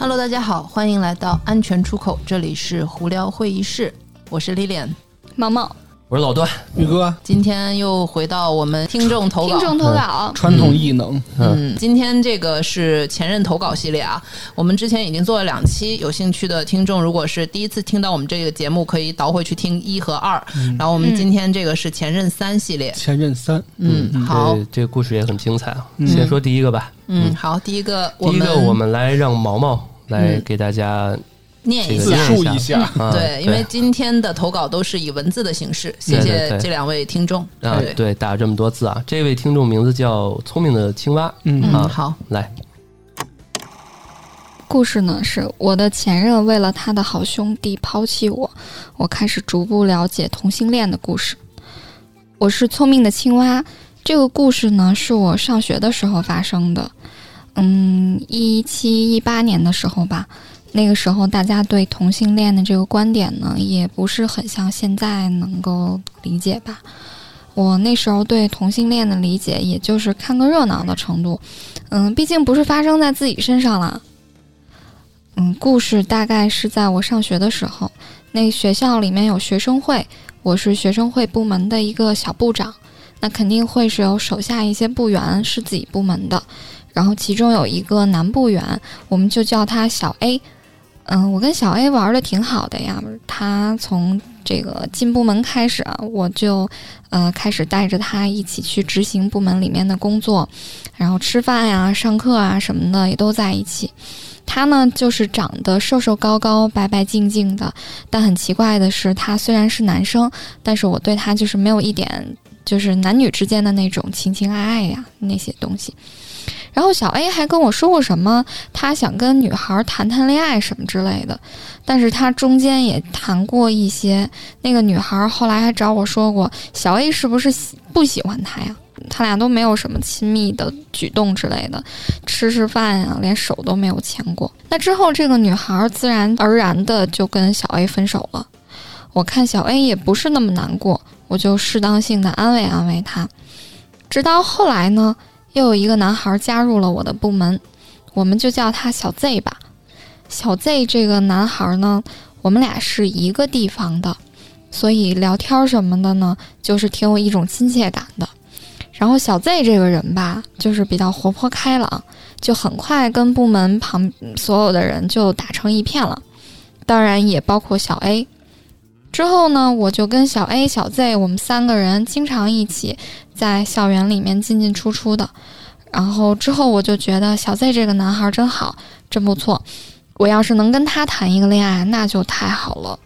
Hello，大家好，欢迎来到安全出口，这里是胡聊会议室，我是 Lilian。毛毛，我是老段，宇哥，今天又回到我们听众投稿，听众投稿，传统异能，嗯，今天这个是前任投稿系列啊，我们之前已经做了两期，有兴趣的听众如果是第一次听到我们这个节目，可以倒回去听一和二，然后我们今天这个是前任三系列，前任三，嗯，好，这这个故事也很精彩啊，先说第一个吧，嗯，好，第一个，第一个我们来让毛毛来给大家。念一自述一下，对，因为今天的投稿都是以文字的形式，谢谢这两位听众啊，对，打了这么多字啊，这位听众名字叫聪明的青蛙，嗯，好，来，故事呢是我的前任为了他的好兄弟抛弃我，我开始逐步了解同性恋的故事。我是聪明的青蛙，这个故事呢是我上学的时候发生的，嗯，一七一八年的时候吧。那个时候，大家对同性恋的这个观点呢，也不是很像现在能够理解吧。我那时候对同性恋的理解，也就是看个热闹的程度。嗯，毕竟不是发生在自己身上了。嗯，故事大概是在我上学的时候，那学校里面有学生会，我是学生会部门的一个小部长，那肯定会是有手下一些部员是自己部门的，然后其中有一个男部员，我们就叫他小 A。嗯，我跟小 A 玩的挺好的呀。他从这个进部门开始啊，我就呃开始带着他一起去执行部门里面的工作，然后吃饭呀、上课啊什么的也都在一起。他呢就是长得瘦瘦高高、白白净净的，但很奇怪的是，他虽然是男生，但是我对他就是没有一点就是男女之间的那种情情爱爱呀那些东西。然后小 A 还跟我说过什么，他想跟女孩谈谈恋爱什么之类的，但是他中间也谈过一些。那个女孩后来还找我说过，小 A 是不是喜不喜欢他呀？他俩都没有什么亲密的举动之类的，吃吃饭呀，连手都没有牵过。那之后，这个女孩自然而然的就跟小 A 分手了。我看小 A 也不是那么难过，我就适当性的安慰安慰他。直到后来呢？又有一个男孩加入了我的部门，我们就叫他小 Z 吧。小 Z 这个男孩呢，我们俩是一个地方的，所以聊天什么的呢，就是挺有一种亲切感的。然后小 Z 这个人吧，就是比较活泼开朗，就很快跟部门旁所有的人就打成一片了，当然也包括小 A。之后呢，我就跟小 A、小 Z 我们三个人经常一起在校园里面进进出出的。然后之后我就觉得小 Z 这个男孩真好，真不错。我要是能跟他谈一个恋爱，那就太好了。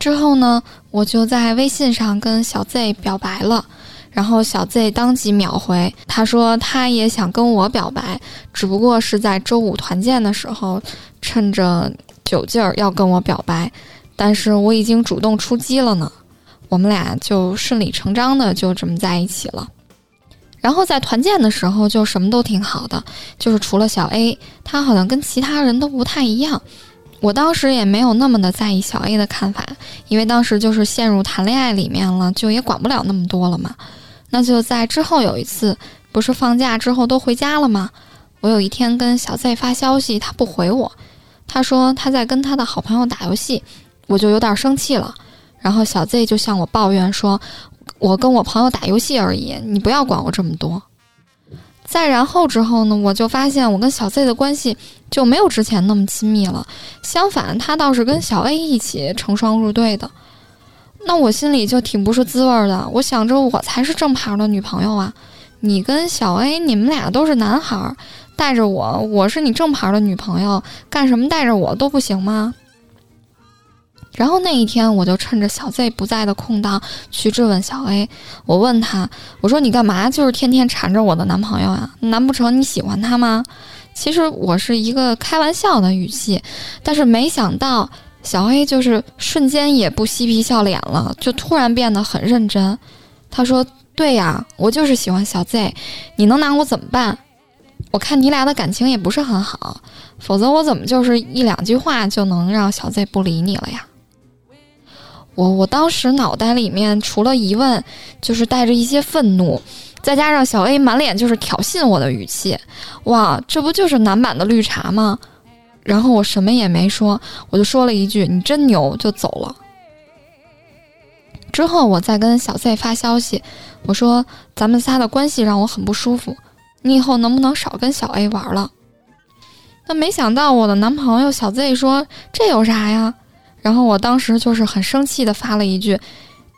之后呢，我就在微信上跟小 Z 表白了，然后小 Z 当即秒回，他说他也想跟我表白，只不过是在周五团建的时候，趁着酒劲儿要跟我表白。但是我已经主动出击了呢，我们俩就顺理成章的就这么在一起了。然后在团建的时候就什么都挺好的，就是除了小 A，他好像跟其他人都不太一样。我当时也没有那么的在意小 A 的看法，因为当时就是陷入谈恋爱里面了，就也管不了那么多了嘛。那就在之后有一次，不是放假之后都回家了吗？我有一天跟小 Z 发消息，他不回我，他说他在跟他的好朋友打游戏。我就有点生气了，然后小 Z 就向我抱怨说：“我跟我朋友打游戏而已，你不要管我这么多。”再然后之后呢，我就发现我跟小 Z 的关系就没有之前那么亲密了，相反，他倒是跟小 A 一起成双入对的。那我心里就挺不是滋味的，我想着我才是正牌的女朋友啊，你跟小 A 你们俩都是男孩，带着我，我是你正牌的女朋友，干什么带着我都不行吗？然后那一天，我就趁着小 Z 不在的空档去质问小 A。我问他：“我说你干嘛？就是天天缠着我的男朋友呀？难不成你喜欢他吗？”其实我是一个开玩笑的语气，但是没想到小 A 就是瞬间也不嬉皮笑脸了，就突然变得很认真。他说：“对呀，我就是喜欢小 Z，你能拿我怎么办？我看你俩的感情也不是很好，否则我怎么就是一两句话就能让小 Z 不理你了呀？”我我当时脑袋里面除了疑问，就是带着一些愤怒。再加上小 A 满脸就是挑衅我的语气，哇，这不就是男版的绿茶吗？然后我什么也没说，我就说了一句“你真牛”，就走了。之后我再跟小 Z 发消息，我说咱们仨的关系让我很不舒服，你以后能不能少跟小 A 玩了？那没想到我的男朋友小 Z 说这有啥呀？然后我当时就是很生气的发了一句：“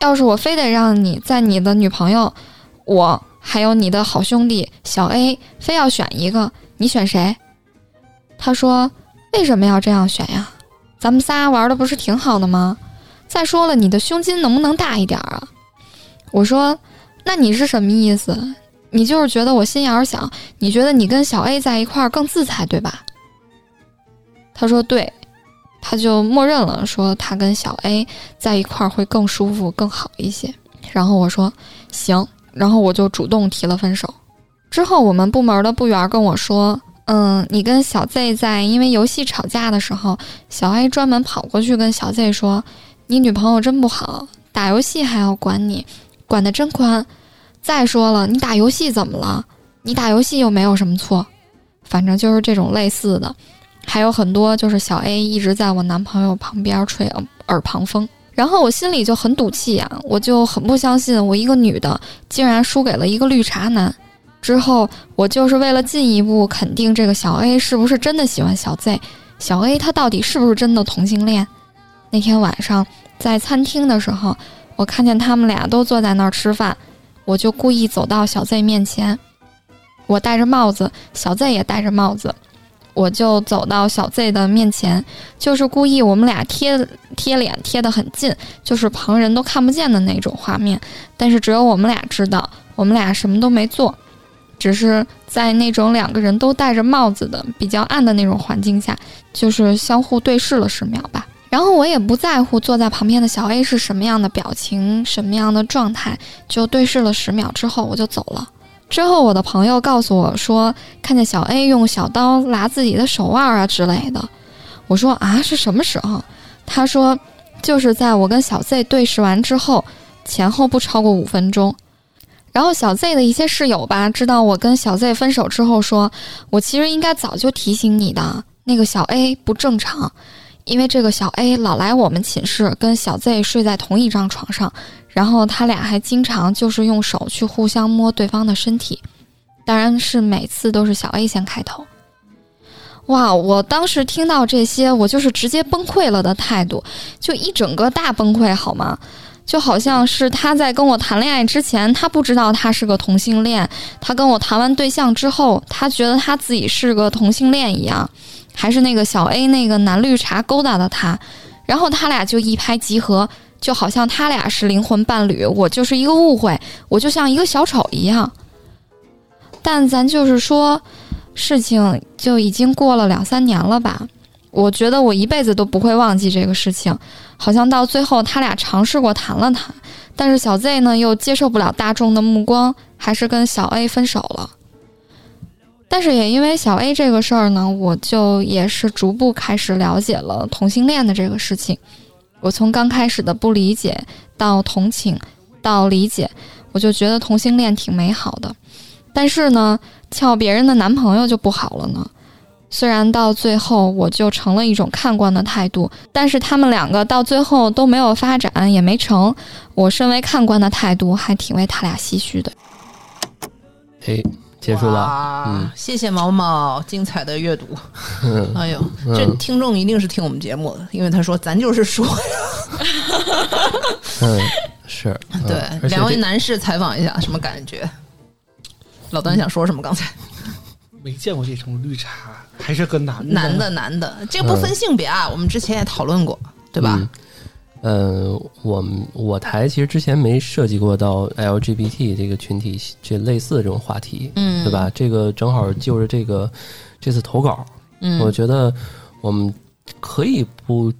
要是我非得让你在你的女朋友，我还有你的好兄弟小 A 非要选一个，你选谁？”他说。为什么要这样选呀？咱们仨玩的不是挺好的吗？再说了，你的胸襟能不能大一点啊？我说，那你是什么意思？你就是觉得我心眼儿小？你觉得你跟小 A 在一块儿更自在，对吧？他说对，他就默认了，说他跟小 A 在一块儿会更舒服、更好一些。然后我说行，然后我就主动提了分手。之后我们部门的部员跟我说。嗯，你跟小 Z 在因为游戏吵架的时候，小 A 专门跑过去跟小 Z 说：“你女朋友真不好，打游戏还要管你，管得真宽。再说了，你打游戏怎么了？你打游戏又没有什么错。反正就是这种类似的，还有很多，就是小 A 一直在我男朋友旁边吹耳耳旁风，然后我心里就很赌气呀，我就很不相信，我一个女的竟然输给了一个绿茶男。”之后，我就是为了进一步肯定这个小 A 是不是真的喜欢小 Z，小 A 他到底是不是真的同性恋？那天晚上在餐厅的时候，我看见他们俩都坐在那儿吃饭，我就故意走到小 Z 面前，我戴着帽子，小 Z 也戴着帽子，我就走到小 Z 的面前，就是故意我们俩贴贴脸贴得很近，就是旁人都看不见的那种画面，但是只有我们俩知道，我们俩什么都没做。只是在那种两个人都戴着帽子的比较暗的那种环境下，就是相互对视了十秒吧。然后我也不在乎坐在旁边的小 A 是什么样的表情、什么样的状态，就对视了十秒之后我就走了。之后我的朋友告诉我说，看见小 A 用小刀拉自己的手腕啊之类的。我说啊，是什么时候？他说，就是在我跟小 Z 对视完之后，前后不超过五分钟。然后小 Z 的一些室友吧，知道我跟小 Z 分手之后，说我其实应该早就提醒你的，那个小 A 不正常，因为这个小 A 老来我们寝室跟小 Z 睡在同一张床上，然后他俩还经常就是用手去互相摸对方的身体，当然是每次都是小 A 先开头。哇，我当时听到这些，我就是直接崩溃了的态度，就一整个大崩溃，好吗？就好像是他在跟我谈恋爱之前，他不知道他是个同性恋；他跟我谈完对象之后，他觉得他自己是个同性恋一样，还是那个小 A 那个男绿茶勾搭的他，然后他俩就一拍即合，就好像他俩是灵魂伴侣，我就是一个误会，我就像一个小丑一样。但咱就是说，事情就已经过了两三年了吧。我觉得我一辈子都不会忘记这个事情，好像到最后他俩尝试过谈了谈，但是小 Z 呢又接受不了大众的目光，还是跟小 A 分手了。但是也因为小 A 这个事儿呢，我就也是逐步开始了解了同性恋的这个事情。我从刚开始的不理解到同情，到理解，我就觉得同性恋挺美好的。但是呢，撬别人的男朋友就不好了呢。虽然到最后我就成了一种看官的态度，但是他们两个到最后都没有发展，也没成。我身为看官的态度，还挺为他俩唏嘘的。哎，结束了。嗯，谢谢毛毛精彩的阅读。哎呦，这听众一定是听我们节目的，因为他说咱就是说 呀。嗯，是对两位男士采访一下，什么感觉？老段想说什么？刚才没见过这种绿茶。还是个男男的男的，这个不分性别啊，我们之前也讨论过，对吧？呃，我们我台其实之前没涉及过到 LGBT 这个群体这类似的这种话题，嗯，对吧？这个正好就是这个这次投稿，嗯，我觉得我们可以不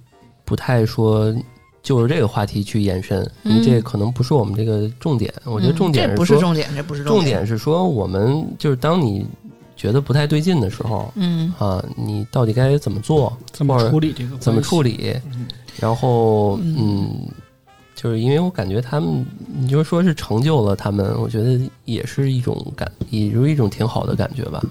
不太说就是这个话题去延伸，因为这可能不是我们这个重点。我觉得重点不是重点，这不是重点，是说我们就是当你。觉得不太对劲的时候，嗯啊，你到底该怎么做？怎么处理这个？怎么处理？然后，嗯，就就是因为我感觉他们，你就说是成就了他们，我觉得也是一种感，也是一种挺好的感觉吧。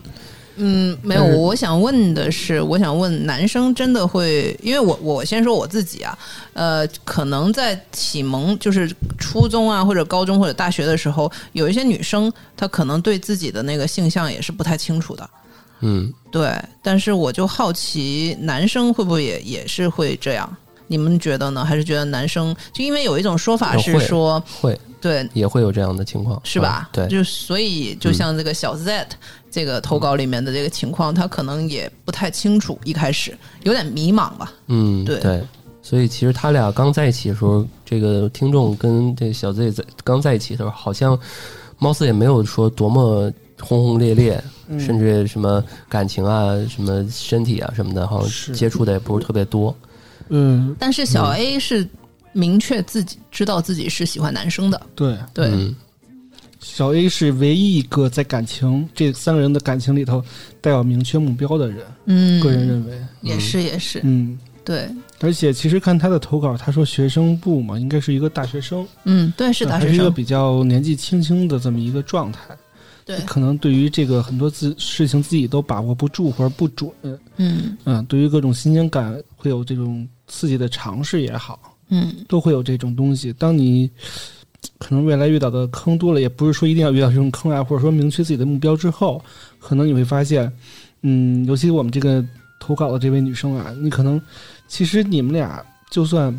嗯，没有，我想问的是，我想问男生真的会，因为我我先说我自己啊，呃，可能在启蒙就是初中啊或者高中或者大学的时候，有一些女生她可能对自己的那个性向也是不太清楚的，嗯，对，但是我就好奇男生会不会也也是会这样？你们觉得呢？还是觉得男生就因为有一种说法是会说，会对，也会有这样的情况，是吧？嗯对，就所以就像这个小 Z 这个投稿里面的这个情况，他可能也不太清楚，一开始有点迷茫吧。嗯，对对。所以其实他俩刚在一起的时候，这个听众跟这小 Z 在刚在一起的时候，好像貌似也没有说多么轰轰烈烈，嗯甚至什么感情啊、什么身体啊什么的，好像接触的也不是特别多。嗯，但是小 A 是明确自己知道自己是喜欢男生的，对，对，嗯。小 A 是唯一一个在感情这三个人的感情里头带有明确目标的人，嗯，个人认为，也是也是，嗯。对，而且其实看他的投稿，他说学生部嘛，应该是一个大学生，嗯，对，是大还是一个，比较年纪轻轻的这么一个状态。对，可能对于这个很多自事情自己都把握不住或者不准，嗯。嗯，对于各种新鲜感会有这种刺激的尝试也好，嗯都会有这种东西。当你可能未来遇到的坑多了，也不是说一定要遇到这种坑啊，或者说明确自己的目标之后，可能你会发现，嗯，尤其我们这个投稿的这位女生啊，你可能其实你们俩就算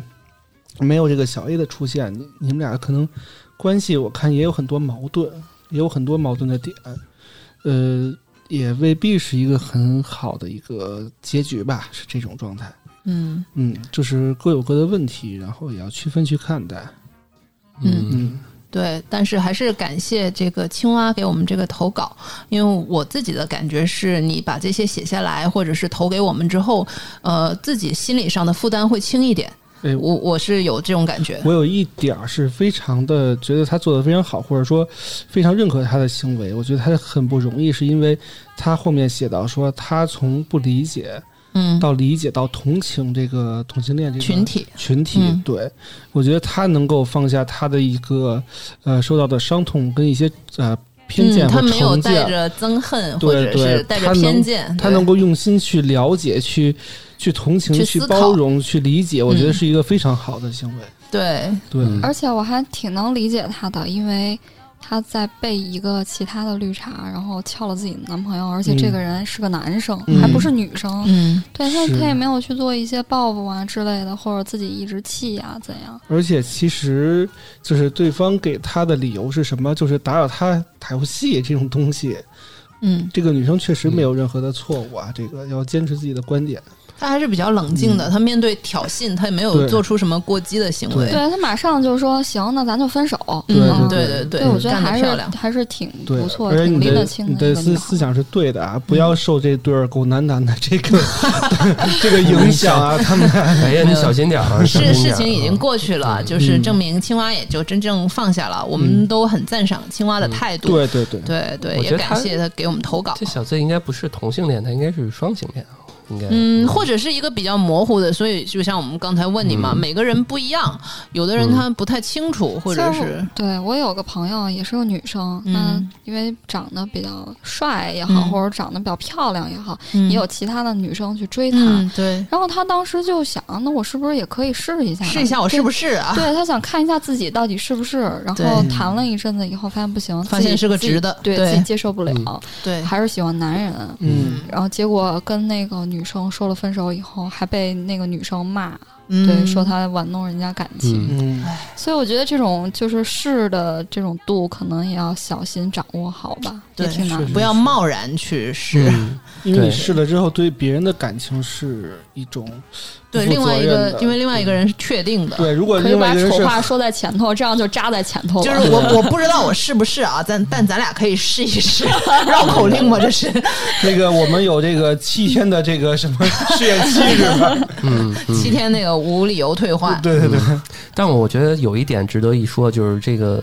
没有这个小 A 的出现，你你们俩可能关系我看也有很多矛盾，也有很多矛盾的点，呃，也未必是一个很好的一个结局吧，是这种状态。嗯嗯，就是各有各的问题，然后也要区分去看待。嗯嗯对，但是还是感谢这个青蛙给我们这个投稿，因为我自己的感觉是，你把这些写下来，或者是投给我们之后，呃，自己心理上的负担会轻一点。哎，我我是有这种感觉。我有一点儿是非常的觉得他做的非常好，或者说非常认可他的行为。我觉得他很不容易，是因为他后面写到说，他从不理解嗯，到理解到同情这个同性恋这个群体，群体。嗯。对。我觉得他能够放下他的一个呃受到的伤痛跟一些呃偏见嗯，他没有成见，带着憎恨，或者对对是带着他偏见，对。他能够用心去了解、去去同情、去去包容、去理解，我觉得嗯。是一个非常好的行为。对，对，嗯而且我还挺能理解他的，因为他在被一个其他的绿茶，然后撬了自己的男朋友，而且这个人是个男生，嗯还不是女生。嗯对他，是他也没有去做一些报复啊之类的，或者自己一直气呀、怎样。而且其实就是对方给她的理由是什么？就是打扰她打游戏这种东西。嗯，这个女生确实没有任何的错误啊，这个要坚持自己的观点。他还是比较冷静的，他面对挑衅，他也没有做出什么过激的行为。对他马上就说行，那咱就分手。对嗯，对对对对，我觉得还是。还是挺，不错，而且挺拎得你的你的清的一个女孩思思想是对的啊，不要受这对狗男男的这个 这个影响啊，他们 哎呀，你小心点儿啊！小是事情已经啊过去了，嗯就是证明青蛙也就真正放下了。我们都很赞赏青蛙的态度。对对对，对对，也感谢他给我们投稿这。小 Z 应该不是同性恋，他应该是双性恋啊，应该。嗯，或者是一个比较模糊的，所以就像我们刚才问你嘛，嗯。每个人不一样，有的人他不太清楚，或者是对我有个朋友也是个女生，嗯。那因为长得比较帅也好，嗯。或者长得比较漂亮也好，嗯。也有其他的女生去追她。嗯，对，然后她当时就想，那我是不是也可以试一下？试一下我是不是啊？对她想看一下自己到底是不是，然后谈了一阵子以后，发现不行，发现是个直的对对。自己接受不了，嗯对，还是喜欢男人。嗯，然后结果跟那个女生说了分手以后，还被那个女生骂，嗯对，说他玩弄人家感情。嗯嗯，所以我觉得这种就是试的这种度，可能也要小心掌握好吧，也对挺难的。不要贸然去试。嗯 因为你对试了之后，对别人的感情是一种对，另外一个因为另外一个人是确定的。对，如果可以把另外一个人是丑话说在前头，这样就扎在前头了。就是我我不知道我是不是啊，但但咱俩可以试一试，绕口令吗？这是 那个我们有这个七天的这个什么 试验期是吧？嗯嗯七天那个无理由退换。对对对，但我觉得有一点值得一说，就是这个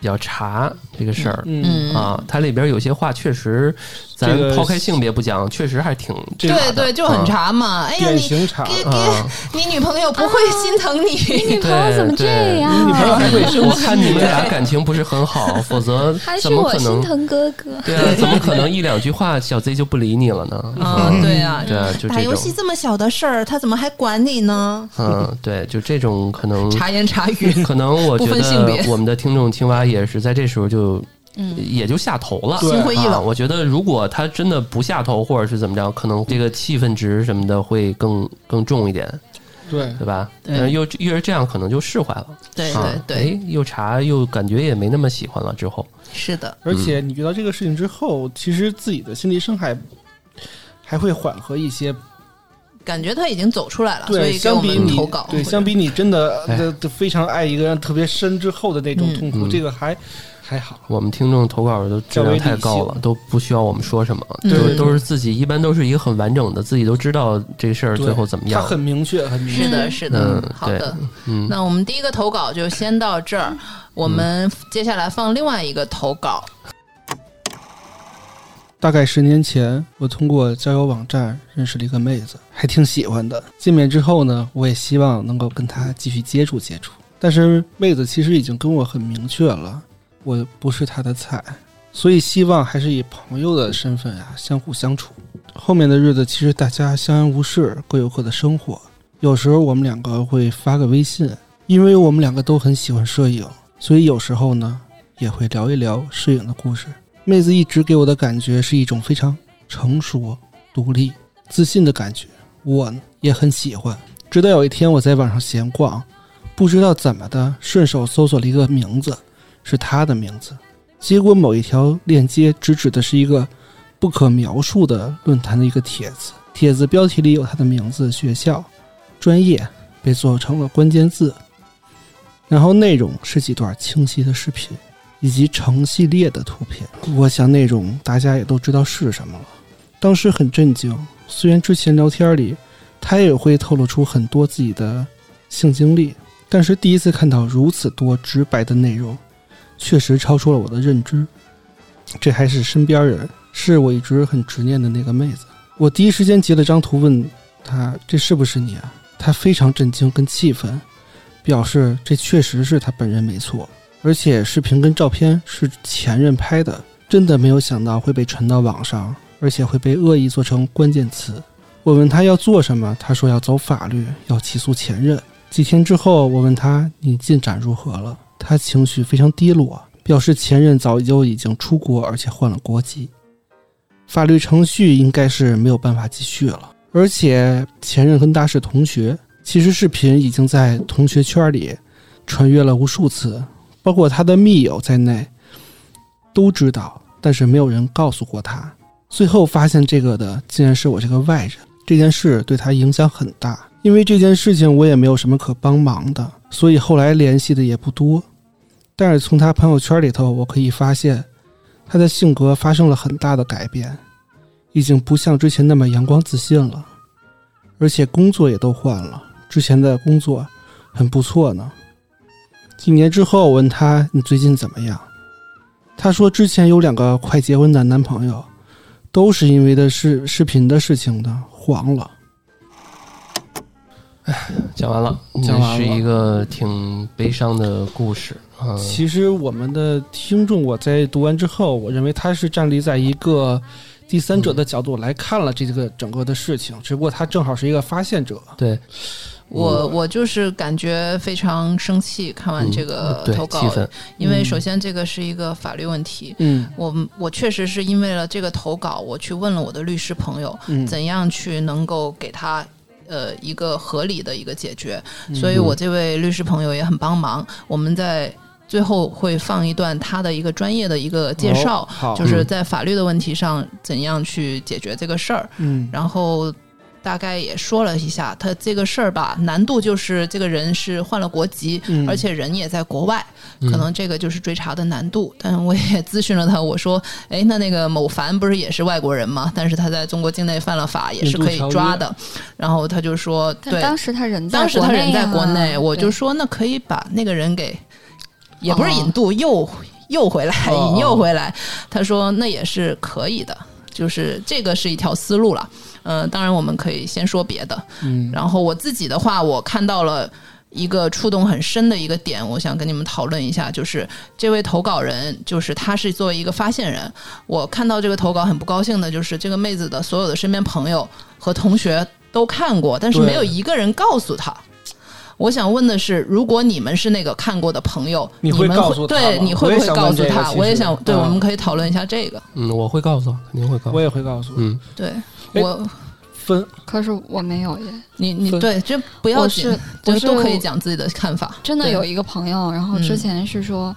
比较茶这个事儿。嗯，啊，它里边有些话确实，咱抛开性别不讲，确实还挺这对对，就很茶茶嘛。哎呀，典你。给。给你女朋友不会心疼你你，女 朋友怎么这样？你女朋友还会生我？看你们俩感情不是很好，否则 还是怎么我心可能？疼哥哥。对啊，怎么可能一两句话小 Z 就不理你了呢？啊，对啊，对啊，就打游戏，这么小的事儿，他怎么还管你呢？嗯，对，就这种可能，茶言茶语，可能我觉得我们的听众青蛙也是在这时候就。嗯也就下头了，心灰意冷啊。我觉得如果他真的不下头，或者是怎么着，可能这个气氛值什么的会更更重一点，对，对吧？对但是又越是这样，可能就释怀了。对啊对对，哎，又查又感觉也没那么喜欢了。之后，是的，而且你遇到这个事情之后，其实自己的心理伤害还会缓和一些。感觉他已经走出来了，所对，以相比你投稿。对，相比你真的非常爱一个人特别深之后的那种嗯痛苦，嗯这个还还好。我们听众投稿的质量太高了，都不需要我们说什么，嗯都对都是自己，一般都是一个很完整的，自己都知道这事儿最后怎么样他样。很明确，很明确。是的，是的嗯，好的。嗯，那我们第一个投稿就先到这儿，我们接下来放另外一个投稿。大概十年前，我通过交友网站认识了一个妹子，还挺喜欢的。见面之后呢，我也希望能够跟她继续接触接触。但是妹子其实已经跟我很明确了，我不是她的菜，所以希望还是以朋友的身份啊相互相处。后面的日子，其实大家相安无事，各有各的生活。有时候我们两个会发个微信，因为我们两个都很喜欢摄影，所以有时候呢也会聊一聊摄影的故事。妹子一直给我的感觉是一种非常成熟、独立、自信的感觉，我也很喜欢。直到有一天我在网上闲逛，不知道怎么的，顺手搜索了一个名字，是他的名字。结果某一条链接直指的是一个不可描述的论坛的一个帖子，帖子标题里有他的名字、学校、专业被做成了关键字，然后内容是几段清晰的视频。以及成系列的图片，我想内容大家也都知道是什么了。当时很震惊，虽然之前聊天里他也会透露出很多自己的性经历，但是第一次看到如此多直白的内容，确实超出了我的认知。这还是身边人，是我一直很执念的那个妹子。我第一时间截了张图问她：“这是不是你啊？”她非常震惊跟气愤，表示这确实是她本人没错。而且视频跟照片是前任拍的，真的没有想到会被传到网上，而且会被恶意做成关键词。我问他要做什么，他说要走法律，要起诉前任。几天之后，我问他你进展如何了，他情绪非常低落，表示前任早就已经出国，而且换了国籍，法律程序应该是没有办法继续了。而且前任跟他是同学，其实视频已经在同学圈里传阅了无数次。包括他的密友在内，都知道，但是没有人告诉过他。最后发现这个的，竟然是我这个外人。这件事对他影响很大，因为这件事情我也没有什么可帮忙的，所以后来联系的也不多。但是从他朋友圈里头，我可以发现，他的性格发生了很大的改变，已经不像之前那么阳光自信了，而且工作也都换了，之前的工作很不错呢。几年之后，我问他：“你最近怎么样？”他说：“之前有两个快结婚的男朋友，都是因为的视视频的事情的黄了。讲完了，讲完了是一个挺悲伤的故事啊。其实我们的听众，我在读完之后，我认为他是站立在一个第三者的角度来看了这个整个的事情，只不过他正好是一个发现者。对，我我就是感觉非常生气，看完嗯这个投稿，因为首先这个是一个法律问题。嗯我我确实是因为了这个投稿，我去问了我的律师朋友，嗯，怎样去能够给他呃一个合理的一个解决。嗯所以我这位律师朋友也很帮忙。我们在最后会放一段他的一个专业的一个介绍，哦，就是在法律的问题上怎样去解决这个事儿。嗯然后大概也说了一下，他这个事儿吧，难度就是这个人是换了国籍，嗯而且人也在国外，嗯可能这个就是追查的难度。但我也咨询了他，我说，哎，那那个某凡不是也是外国人吗？但是他在中国境内犯了法，也是可以抓的。然后他就说，对，当时他人在当时他人在国内，啊我就说那可以把那个人给，也不是引渡，诱诱回来，哦引诱回来。他说那也是可以的，就是这个是一条思路了。嗯、当然我们可以先说别的。嗯，然后我自己的话，我看到了一个触动很深的一个点，我想跟你们讨论一下，就是这位投稿人，就是他是作为一个发现人，我看到这个投稿很不高兴的，就是这个妹子的所有的身边朋友和同学都看过，但是没有一个人告诉他。我想问的是，如果你们是那个看过的朋友，你会告诉他对，你会不会告诉他？我也想，对，嗯我们可以讨论一下这个。嗯，我会告诉，肯定会告诉。我也会告诉嗯，对哎我，分可是我没有耶，你你对，这不要我紧是，就我是都可以讲自己的看法。真的有一个朋友，然后嗯之前是说。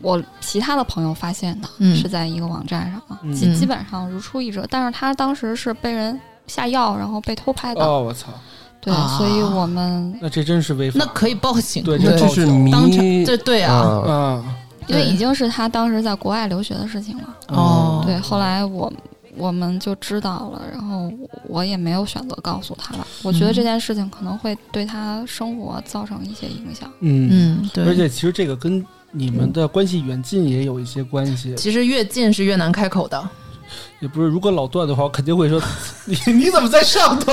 我其他的朋友发现的，嗯是在一个网站上嘛，嗯基基本上如出一辙。但是他当时是被人下药，然后被偷拍的，哦，我操，对，啊所以我们那这真是违法。那可以报警，对那这是当场迷这对啊，啊，啊，因为已经是他当时在国外留学的事情了。哦，对，后来我我们就知道了，然后我也没有选择告诉他了。我觉得这件事情可能会对他生活造成一些影响。嗯，嗯，对，而且其实这个跟你们的关系远近也有一些关系，其实越近是越难开口的。也不是。如果老段的话，我肯定会说 你你怎么在上头？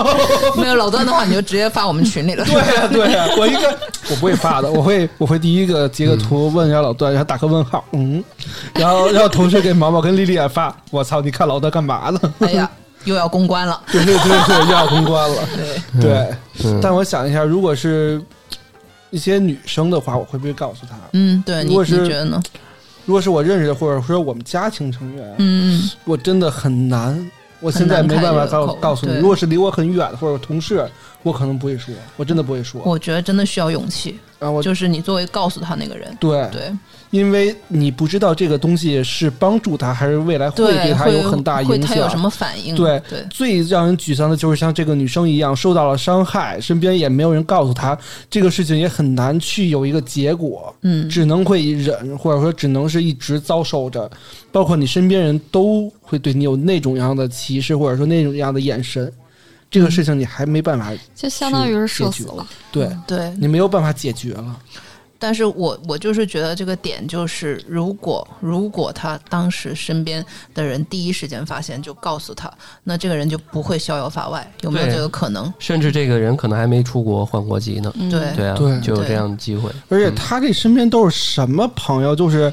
没有老段的话，你就直接发我们群里了。对呀、对呀、我应该我不会发的，我会我会第一个截个图问一下老段，然后打个问号，嗯，然后让同学给毛毛跟丽丽也发，我操，你看老段干嘛呢？哎呀，又要公关了。对对对对，又要公关了，对，对。嗯但我想一下，如果是一些女生的话，我会不会告诉她？嗯，对你你如果是觉得呢？如果是我认识的，或者说我们家庭成员，嗯，我真的很难。我现在没办法告告诉你，如果是离我很远的或者同事，我可能不会说，我真的不会说。我觉得真的需要勇气，啊，我就是你作为告诉他那个人。对，对因为你不知道这个东西是帮助他，还是未来会对，他有很大影会他有什响。么反应？对对，最让人沮丧的就是像这个女生一样受到了伤害，身边也没有人告诉她，这个事情也很难去有一个结果，嗯，只能会忍，或者说只能是一直遭受着，包括你身边人都会对你有那种样的歧视，或者说那种样的眼神。这个事情你还没办法，就相当于是社去解决死了。对对，你没有办法解决了。但是我我就是觉得这个点就是，如果如果他当时身边的人第一时间发现就告诉他，那这个人就不会逍遥法外，有没有这个可能？甚至这个人可能还没出国换国籍呢。嗯，对对啊，对就有这样的机会。而且他这身边都是什么朋友？就是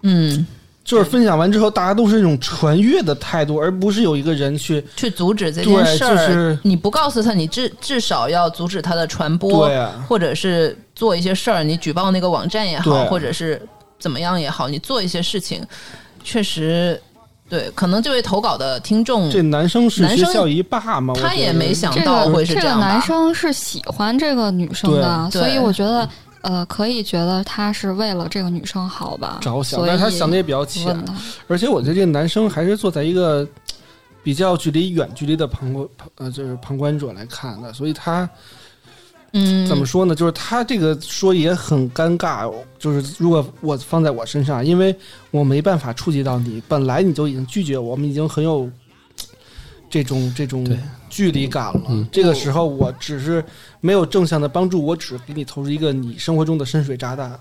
嗯，就是分享完之后，大家都是一种传阅的态度，而不是有一个人去去阻止这件事儿，就是你不告诉他，你至至少要阻止他的传播，对啊，或者是做一些事儿，你举报那个网站也好，对。或者是怎么样也好，你做一些事情，确实。对，可能这位投稿的听众，这男生是学校一霸吗，他也没想这到个这个会是样吧？男生是喜欢这个女生的，所以我觉得呃，可以觉得他是为了这个女生好吧，着想，但是他想的也比较浅而且我觉得这个男生还是坐在一个比较距离远距离的旁观呃，就是旁观者来看的，所以他嗯，怎么说呢？就是他这个说也很尴尬，就是如果我放在我身上，因为我没办法触及到你，本来你就已经拒绝我，我们已经很有这种这种距离感了。嗯这个时候我只是没有正向的帮助，我只给你投入一个你生活中的深水炸弹，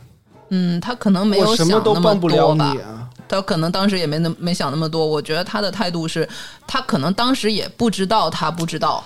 嗯，他可能没有想那么帮不了多吧你。啊。他可能当时也没那没想那么多。我觉得他的态度是，他可能当时也不知道他不知道。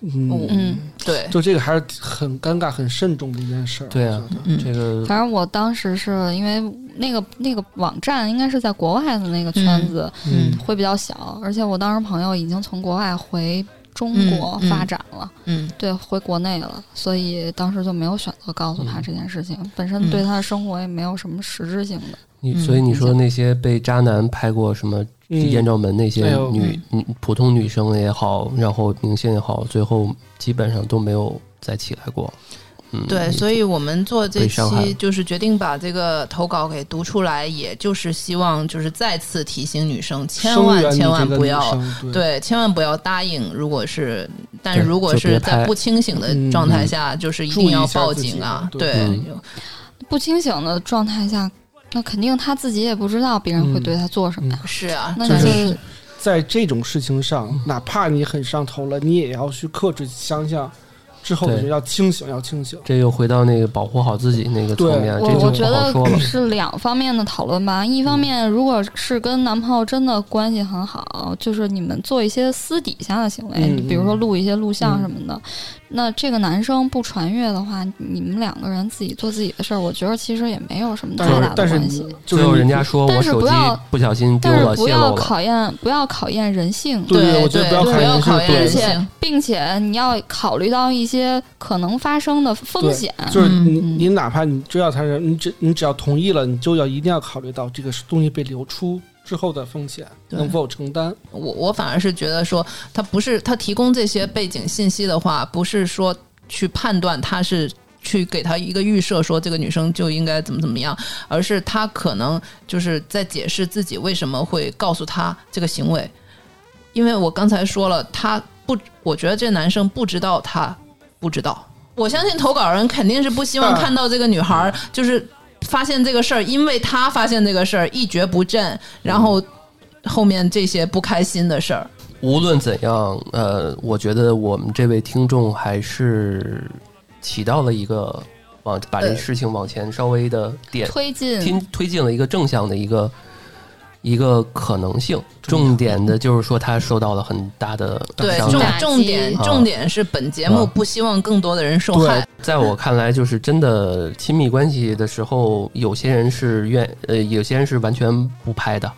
嗯，嗯，对，就这个还是很尴尬、很慎重的一件事儿。对啊这个反正我当时是因为那个那个网站应该是在国外的那个圈子，嗯会比较小，而且我当时朋友已经从国外回中国发展了，嗯对，回国内了，所以当时就没有选择告诉他这件事情，本身嗯对他的生活也没有什么实质性的。你，嗯所以你说那些被渣男拍过什么嗯艳照门那些女女普通女生也好，然后明星也好，最后基本上都没有再起来过。嗯，对，所以我们做这期就是决定把这个投稿给读出来，也就是希望就是再次提醒女生，千万千万不要。对对，千万不要答应。如果是，但如果是在不清醒的嗯状态下，就是一定要报警啊！对对，嗯不清醒的状态下，那肯定他自己也不知道别人会嗯对他做什么呀。是啊，那就就是在这种事情上，哪怕你很上头了，你也要去克制想想，之后的对人要清醒，要清醒。这又回到那个保护好自己那个层面，我这就我觉得不好说了。是两方面的讨论吧。一方面，如果是跟男朋友真的关系很好，就是你们做一些私底下的行为，嗯比如说录一些录像嗯什么的，那这个男生不传阅的话，你们两个人自己做自己的事儿，我觉得其实也没有什么太大的关系。就是你最后人家说但是我手机不小心丢了，但是不要考验，不要考验人性。对对我觉得不要对考验人性。并且你要考虑到一些可能发生的风险。就是你嗯你哪怕你知道他是你只你只要同意了，你就要一定要考虑到这个东西被流出之后的风险能否承担。我我反而是觉得说，他不是他提供这些背景信息的话，不是说去判断他是去给他一个预设，说这个女生就应该怎么怎么样，而是他可能就是在解释自己为什么会告诉他这个行为。因为我刚才说了，他不，我觉得这男生不知道他不知道。我相信投稿人肯定是不希望啊看到这个女孩儿就是发现这个事儿，因为她发现这个事儿一蹶不振，然后后面这些不开心的事儿。无论怎样，呃，我觉得我们这位听众还是起到了一个往把这呃事情往前稍微的点推进推推进了一个正向的一个一个可能性。重点的就是说，他受到了很大的对，重伤害。重点啊重点是本节目啊不希望更多的人受对害。在我看来，就是真的亲密关系的时候，有些人是愿呃，有些人是完全不拍的，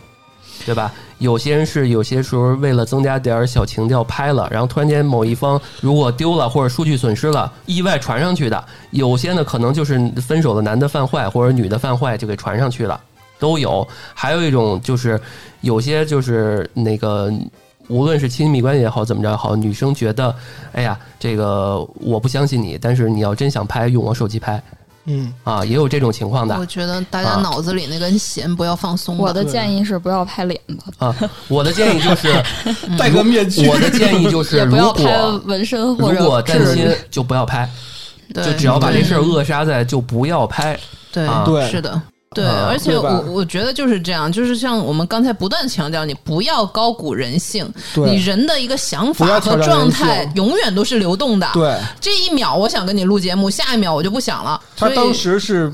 对吧？有些人是有些时候为了增加点小情调拍了，然后突然间某一方如果丢了或者数据损失了，意外传上去的。有些呢可能就是分手的男的犯坏或者女的犯坏就给传上去了，都有。还有一种就是有些就是那个。无论是亲密关系也好，怎么着也好，女生觉得，哎呀，这个我不相信你，但是你要真想拍，用我手机拍嗯，啊，也有这种情况的我觉得大家啊脑子里那根弦不要放松吧。我的建议是不要拍脸吧，啊。我的建议就是，戴个面具。我的建议就是，也不如要拍果纹身或者如果担心，就不要拍，对，就只要把这事儿扼杀在，就不要拍。对啊对是的。对，啊而且我我觉得就是这样，就是像我们刚才不断强调，你不要高估人性，你人的一个想法和状态永远都是流动的。对，这一秒我想跟你录节目，下一秒我就不想了。他当时是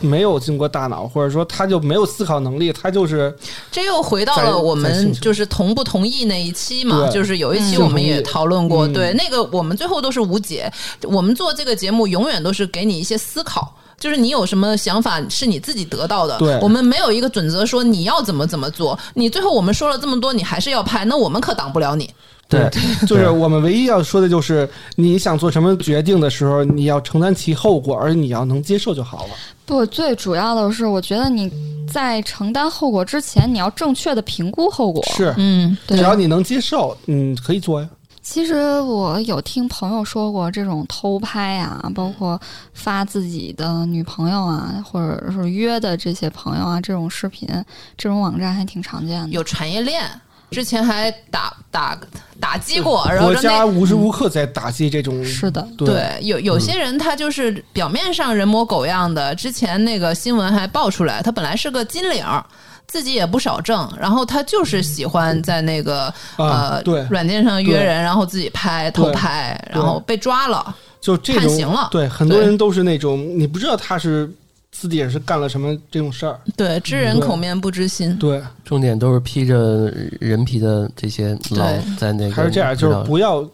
没有经过大脑，或者说他就没有思考能力，他就是这又回到了我们就是同不同意那一期嘛，就是有一期嗯我们也讨论过，嗯对那个我们最后都是无解。我们做这个节目永远都是给你一些思考。就是你有什么想法是你自己得到的，对我们没有一个准则说你要怎么怎么做。你最后我们说了这么多，你还是要拍，那我们可挡不了你。对，就是我们唯一要说的就是，你想做什么决定的时候，你要承担其后果，而你要能接受就好了。不，最主要的是，我觉得你在承担后果之前，你要正确的评估后果。是，嗯，对只要你能接受，嗯，可以做呀。其实我有听朋友说过，这种偷拍啊，包括发自己的女朋友啊，或者是约的这些朋友啊，这种视频，这种网站还挺常见的。有产业链，之前还打打打击过，然后国说那家无时无刻在打击这种，是的，对对，有有些人他就是表面上人模狗样的，之前那个新闻还爆出来，他本来是个金领儿。自己也不少挣，然后他就是喜欢在那个、啊，呃对，软件上约人，然后自己拍偷拍，然后被抓了。就这种判刑了。对，很多人都是那种你不知道他是私底下是干了什么这种事儿，对，知人口面不知心。对，重点都是披着人皮的这些老在那个还是这样，就是不要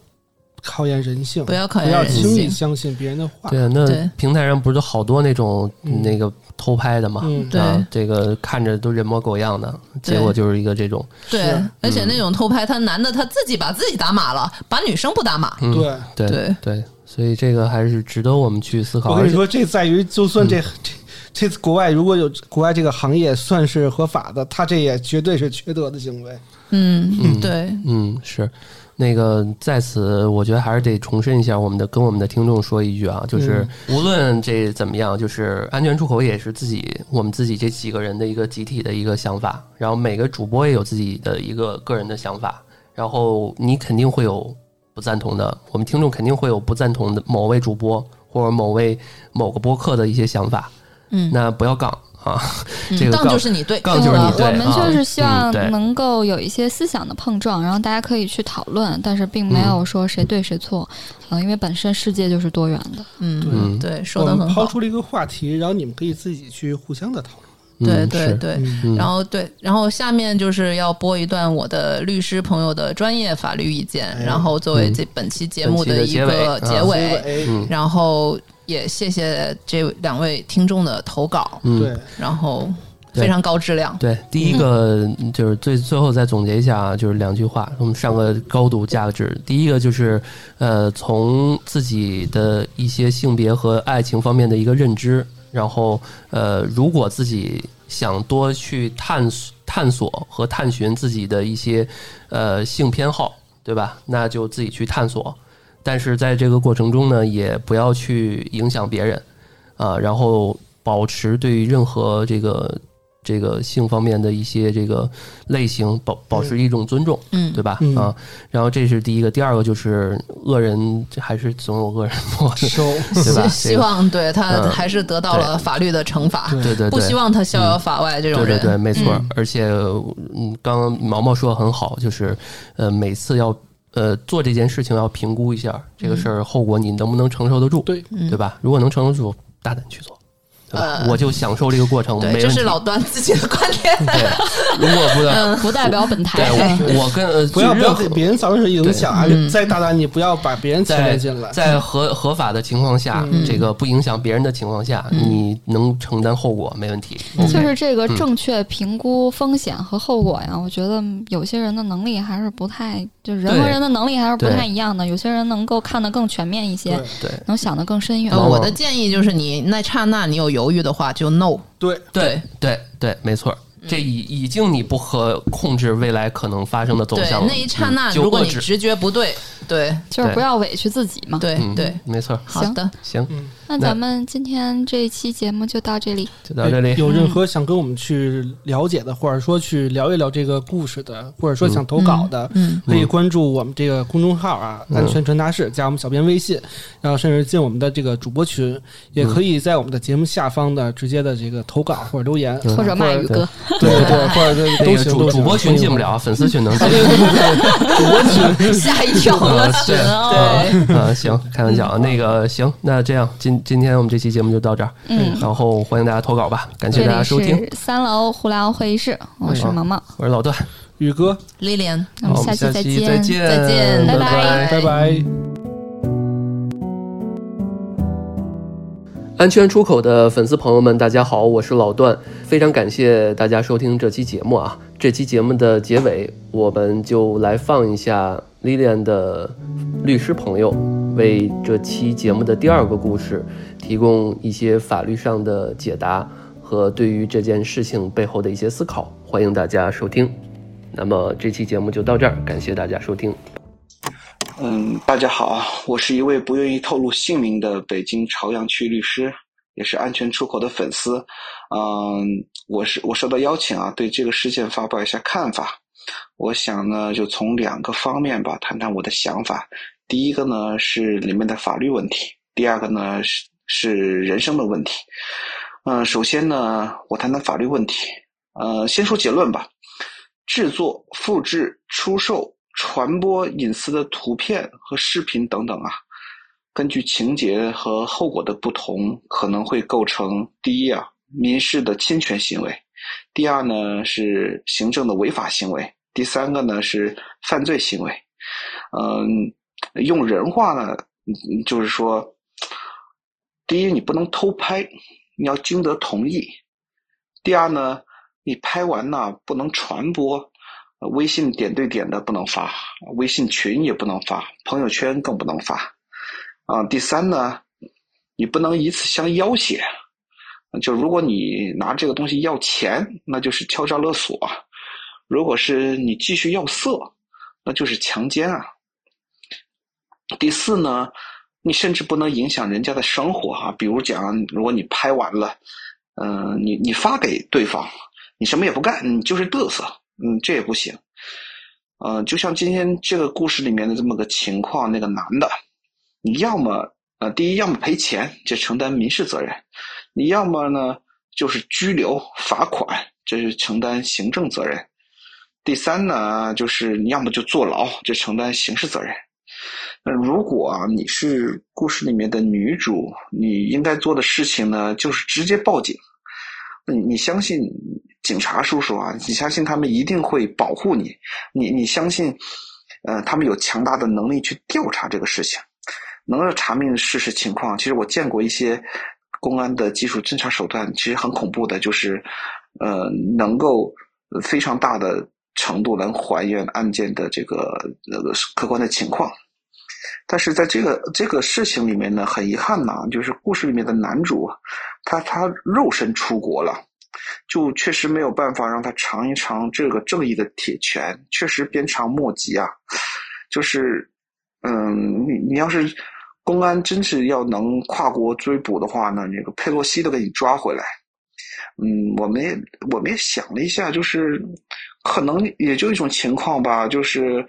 考验人性，不要考不要轻易。相信别人的话。对啊，那平台上不是好多那种嗯那个偷拍的嘛？嗯，对啊，这个看着都人模狗样的，结果就是一个这种，对是，而且那种偷拍，他男的他自己把自己打码了，把女生不打码。嗯，对。对对对，所以这个还是值得我们去思考。我跟你说，这在于就算这、这这次国外如果有国外这个行业算是合法的，他这也绝对是缺德的行为。嗯，嗯对，嗯，是那个在此，我觉得还是得重申一下，我们的跟我们的听众说一句啊，就是无论这怎么样，就是安全出口也是自己我们自己这几个人的一个集体的一个想法，然后每个主播也有自己的一个个人的想法，然后你肯定会有不赞同的，我们听众肯定会有不赞同的某位主播或者某位某个播客的一些想法，嗯，那不要杠啊，这个就是你对，杠就是你对我们啊就是希嗯望能够有一些思想的碰撞，然后大家可以去讨论，但是并没有说谁对谁错，嗯、因为本身世界就是多元的。嗯，嗯对，说我的很好，们抛出了一个话题，然后你们可以自己去互相的讨论。对对对。然后对，然后下面就是要播一段我的律师朋友的专业法律意见，哎然后作为这本期节目的一个结尾然后也谢谢这两位听众的投稿，嗯对，然后非常高质量。对，第一个就是最最后再总结一下啊，就是两句话，我们上个高度价值。第一个就是呃，从自己的一些性别和爱情方面的一个认知，然后呃，如果自己想多去探索探索和探寻自己的一些呃性偏好，对吧？那就自己去探索。但是在这个过程中呢，也不要去影响别人啊、然后保持对于任何这个这个性方面的一些这个类型保保持一种尊重，嗯，对吧？嗯啊，然后这是第一个，第二个就是恶人还是总有恶人 磨，收对吧？希希望对他嗯还是得到了法律的惩罚，对对对，不希望他逍遥法外这种人。对对对，没错。嗯而且，嗯，刚刚毛毛说的很好，就是呃，每次要呃做这件事情要评估一下这个事儿后果，你能不能承受得住，对嗯对吧？如果能承受得住，大胆去做？呃我就享受这个过程，对。这是老段自己的观点。对，如果不能，不代表本台。对我我跟呃不要不要给别人造成影响啊！嗯再大胆，你不要把别人牵在连进来。在合合法的情况下，嗯这个不影响别人的情况下，嗯你能承担后果没问题。就是这个嗯正确评估风险和后果呀，我觉得有些人的能力还是不太，就人和人的能力还是不太一样的。有些人能够看得更全面一些对，能想得更深远。我的建议就是，你那刹那你有犹豫的话，就 no。对。对对。对，没错。这已已经你不可控制未来可能发生的走，向了，那一刹那，如果你直觉不对，对。就是不要委屈自己嘛。对嗯对，没错。好的，行，那咱们今天这一期节目就到这里。就到这里。有任何想跟我们去了解的，或者说去聊一聊这个故事的，或者说想投稿的，嗯，可以关注我们这个公众号啊，嗯。安全传达室，加我们小编微信，然后甚至进我们的这个主播群，也可以在我们的节目下方的直接的这个投稿或者留言，嗯。或者骂宇哥，对。对对，或者那个都行。主主播群进不了，粉丝群能进。主播群吓一跳，我对。对，啊，行，开玩笑啊。那个行，那这样今今天我们这期节目就到这儿，嗯，然后欢迎大家投稿吧，感谢大家收听，三楼胡聊会议室，我是嗯毛毛，我是老段，宇哥，Lilian，那我们下期期再见，再见。拜拜拜。拜拜。安全出口的粉丝朋友们，大家好，我是老段，非常感谢大家收听这期节目啊。这期节目的结尾，我们就来放一下 Lilian 的律师朋友为这期节目的第二个故事提供一些法律上的解答和对于这件事情背后的一些思考，欢迎大家收听。那么这期节目就到这儿，感谢大家收听。嗯，大家好，我是一位不愿意透露姓名的北京朝阳区律师，也是安全出口的粉丝。嗯，我是我受到邀请啊，对这个事件发表一下看法。我想呢，就从两个方面吧，谈谈我的想法。第一个呢是里面的法律问题，第二个呢是是人生的问题。嗯、首先呢，我谈谈法律问题。呃，先说结论吧。制作、复制、出售、传播隐私的图片和视频等等啊，根据情节和后果的不同，可能会构成第一啊民事的侵权行为，第二呢是行政的违法行为，第三个呢是犯罪行为。嗯，用人话呢，就是说，第一你不能偷拍，你要经得同意；第二呢。你拍完呢，不能传播，微信点对点的不能发，微信群也不能发，朋友圈更不能发。啊，第三呢，你不能以此相要挟，就如果你拿这个东西要钱，那就是敲诈勒索；如果是你继续要色，那就是强奸啊。第四呢，你甚至不能影响人家的生活哈、比如讲，如果你拍完了，嗯、你你发给对方。你什么也不干，你就是嘚瑟，嗯，这也不行。呃，就像今天这个故事里面的这么个情况，那个男的，你要么呃，第一要么赔钱，就承担民事责任；你要么呢，就是拘留、罚款，这是承担行政责任；第三呢，就是你要么就坐牢，这承担刑事责任。那如果啊，你是故事里面的女主，你应该做的事情呢，就是直接报警。你你相信警察叔叔啊？你相信他们一定会保护你？你你相信，呃，他们有强大的能力去调查这个事情，能够查明事实情况？其实我见过一些公安的技术侦查手段，其实很恐怖的，就是呃，能够非常大的程度能还原案件的这个那个客观的情况。但是在这个这个事情里面呢，很遗憾呐，就是故事里面的男主，他他肉身出国了，就确实没有办法让他尝一尝这个正义的铁拳，确实鞭长莫及啊。就是，嗯，你你要是公安真是要能跨国追捕的话呢，那个佩洛西都给你抓回来。嗯，我们也我们也想了一下，就是可能也就一种情况吧，就是。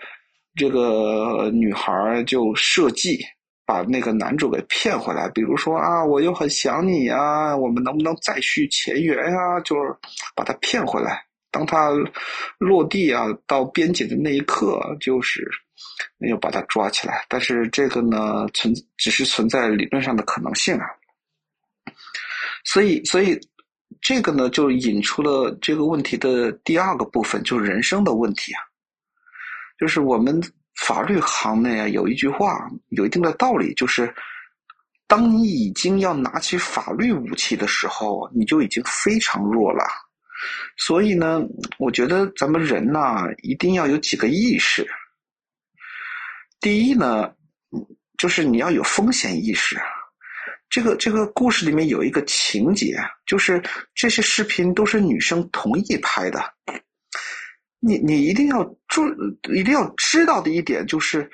这个女孩就设计把那个男主给骗回来，比如说啊，我又很想你啊，我们能不能再续前缘啊？就是把他骗回来。当他落地啊，到边界的那一刻，就是没有把他抓起来。但是这个呢，存只是存在理论上的可能性啊。所以，所以这个呢，就引出了这个问题的第二个部分，就是人生的问题啊。就是我们法律行内啊，有一句话有一定的道理，就是当你已经要拿起法律武器的时候，你就已经非常弱了。所以呢，我觉得咱们人呐，一定要有几个意识。第一呢，就是你要有风险意识。这个这个故事里面有一个情节，就是这些视频都是女生同意拍的。你你一定要注，一定要知道的一点就是，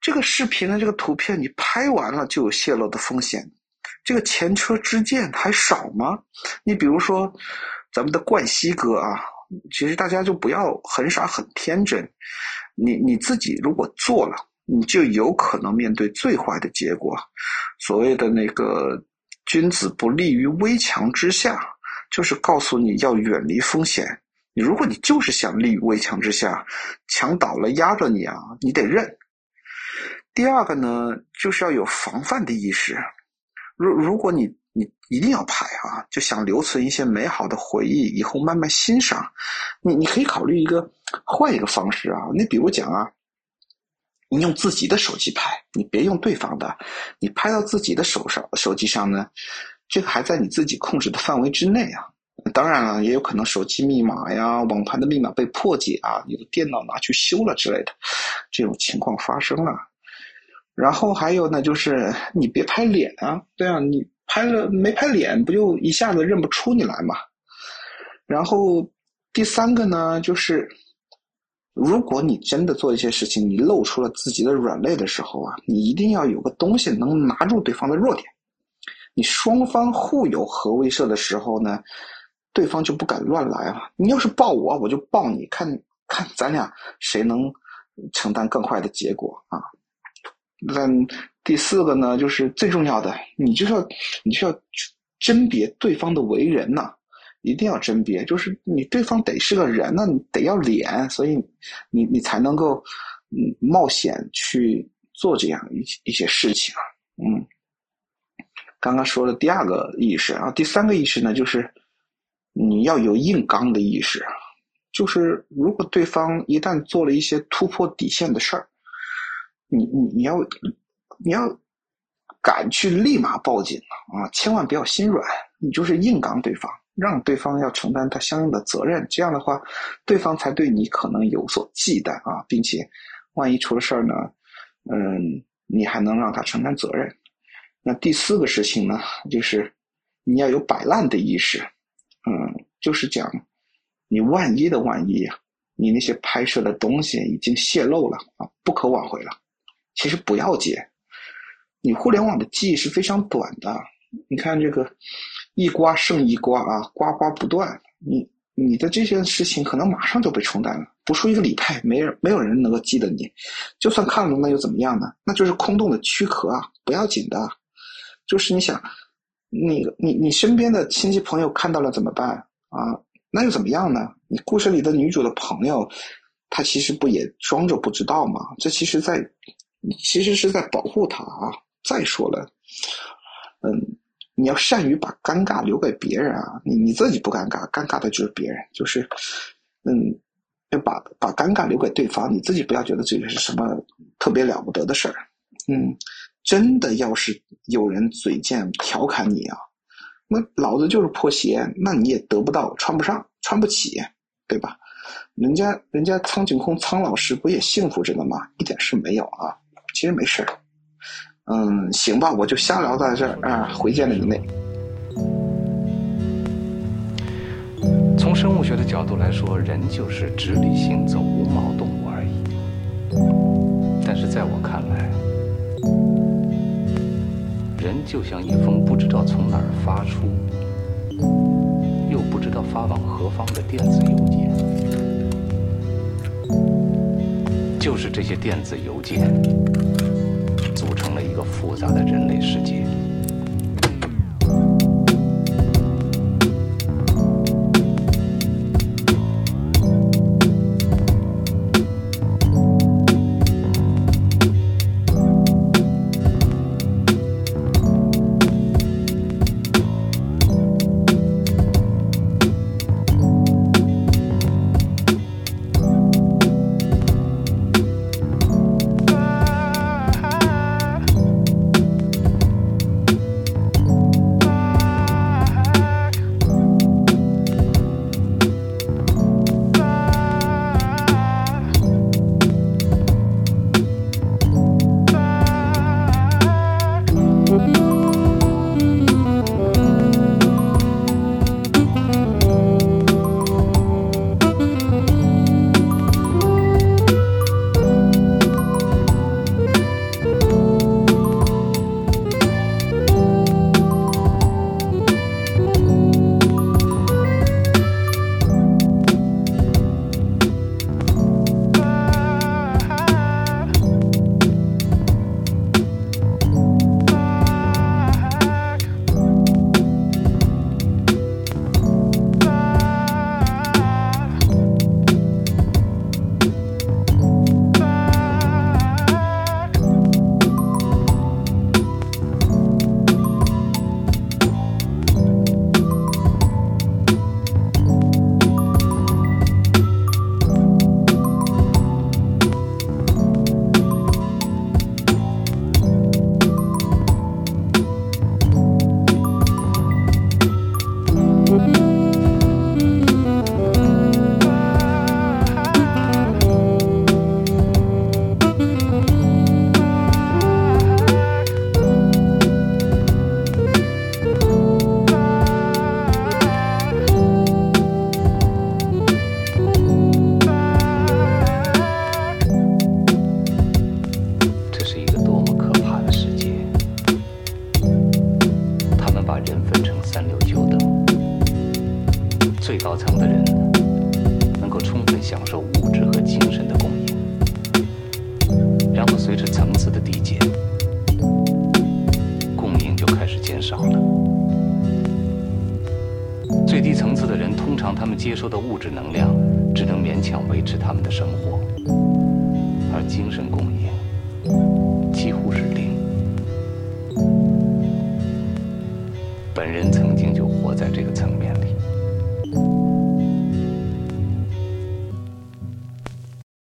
这个视频的这个图片你拍完了就有泄露的风险。这个前车之鉴还少吗？你比如说，咱们的冠希哥啊，其实大家就不要很傻很天真。你你自己如果做了，你就有可能面对最坏的结果。所谓的那个君子不立于危墙之下，就是告诉你要远离风险。你如果你就是想立于危墙之下，墙倒了压着你啊，你得认。第二个呢，就是要有防范的意识。如如果你你一定要拍啊，就想留存一些美好的回忆，以后慢慢欣赏。你你可以考虑一个换一个方式啊，你比如讲啊，你用自己的手机拍，你别用对方的，你拍到自己的手上手机上呢，这个还在你自己控制的范围之内啊。当然了，也有可能手机密码呀、网盘的密码被破解啊，你的电脑拿去修了之类的，这种情况发生了。然后还有呢，就是你别拍脸啊，对啊，你拍了没拍脸，不就一下子认不出你来嘛？然后第三个呢，就是如果你真的做一些事情，你露出了自己的软肋的时候啊，你一定要有个东西能拿住对方的弱点。你双方互有核威慑的时候呢？对方就不敢乱来了。你要是抱我，我就抱你，看看咱俩谁能承担更坏的结果啊？那第四个呢，就是最重要的，你就要你就要甄别对方的为人呐，一定要甄别，就是你对方得是个人呢，得要脸，所以你你才能够嗯冒险去做这样一一些事情。嗯，刚刚说了第二个意识啊，第三个意识呢，就是。你要有硬刚的意识，就是如果对方一旦做了一些突破底线的事儿，你你你要你要敢去立马报警啊！千万不要心软，你就是硬刚对方，让对方要承担他相应的责任。这样的话，对方才对你可能有所忌惮啊，并且万一出了事儿呢，嗯，你还能让他承担责任。那第四个事情呢，就是你要有摆烂的意识。嗯，就是讲，你万一的万一呀，你那些拍摄的东西已经泄露了啊，不可挽回了。其实不要紧，你互联网的记忆是非常短的。你看这个一刮胜一刮啊，刮刮不断。你你的这件事情可能马上就被冲淡了，不出一个礼拜，没人没有人能够记得你。就算看了，那又怎么样呢？那就是空洞的躯壳啊，不要紧的。就是你想。你你你身边的亲戚朋友看到了怎么办啊？那又怎么样呢？你故事里的女主的朋友，她其实不也装着不知道吗？这其实在，其实是在保护她啊。再说了，嗯，你要善于把尴尬留给别人啊。你你自己不尴尬，尴尬的就是别人。就是，嗯，要把把尴尬留给对方，你自己不要觉得这个是什么特别了不得的事儿。嗯，真的要是有人嘴贱调侃你啊。那老子就是破鞋，那你也得不到，穿不上，穿不起，对吧？人家人家苍井空苍老师不也幸福着呢吗？一点事没有啊，其实没事儿。嗯，行吧，我就瞎聊在这儿啊，回见了你妹。从生物学的角度来说，人就是直立行走无毛动物而已。但是在我看来，人就像一封不知道从哪儿发出，又不知道发往何方的电子邮件，就是这些电子邮件组成了一个复杂的人类世界。